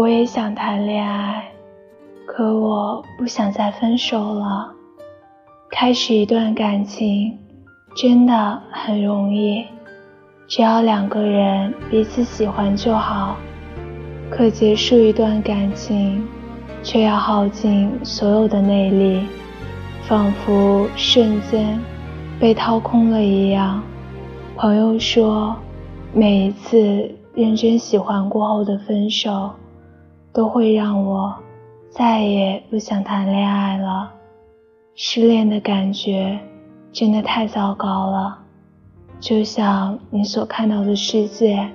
我也想谈恋爱，可我不想再分手了。开始一段感情真的很容易，只要两个人彼此喜欢就好。可结束一段感情，却要耗尽所有的内力，仿佛瞬间被掏空了一样。朋友说，每一次认真喜欢过后的分手。都会让我再也不想谈恋爱了。失恋的感觉真的太糟糕了，就像你所看到的世界，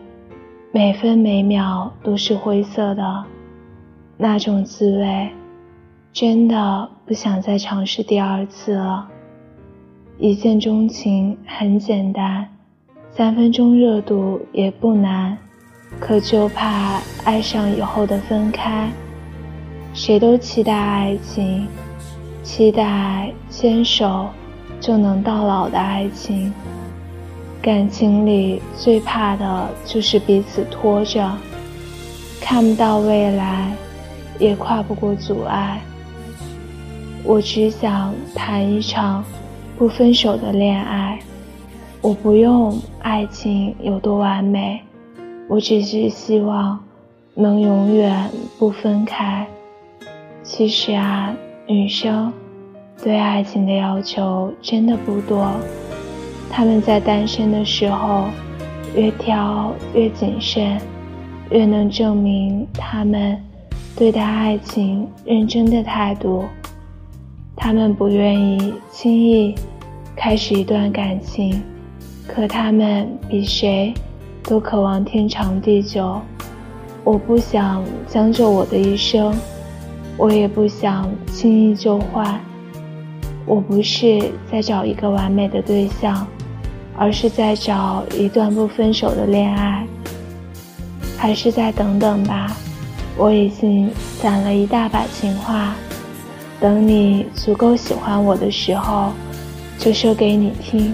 每分每秒都是灰色的，那种滋味，真的不想再尝试第二次了。一见钟情很简单，三分钟热度也不难。可就怕爱上以后的分开，谁都期待爱情，期待牵手就能到老的爱情。感情里最怕的就是彼此拖着，看不到未来，也跨不过阻碍。我只想谈一场不分手的恋爱，我不用爱情有多完美。我只是希望能永远不分开。其实啊，女生对爱情的要求真的不多。她们在单身的时候，越挑越谨慎，越能证明她们对待爱情认真的态度。她们不愿意轻易开始一段感情，可她们比谁。都渴望天长地久，我不想将就我的一生，我也不想轻易就换。我不是在找一个完美的对象，而是在找一段不分手的恋爱。还是再等等吧，我已经攒了一大把情话，等你足够喜欢我的时候，就说给你听。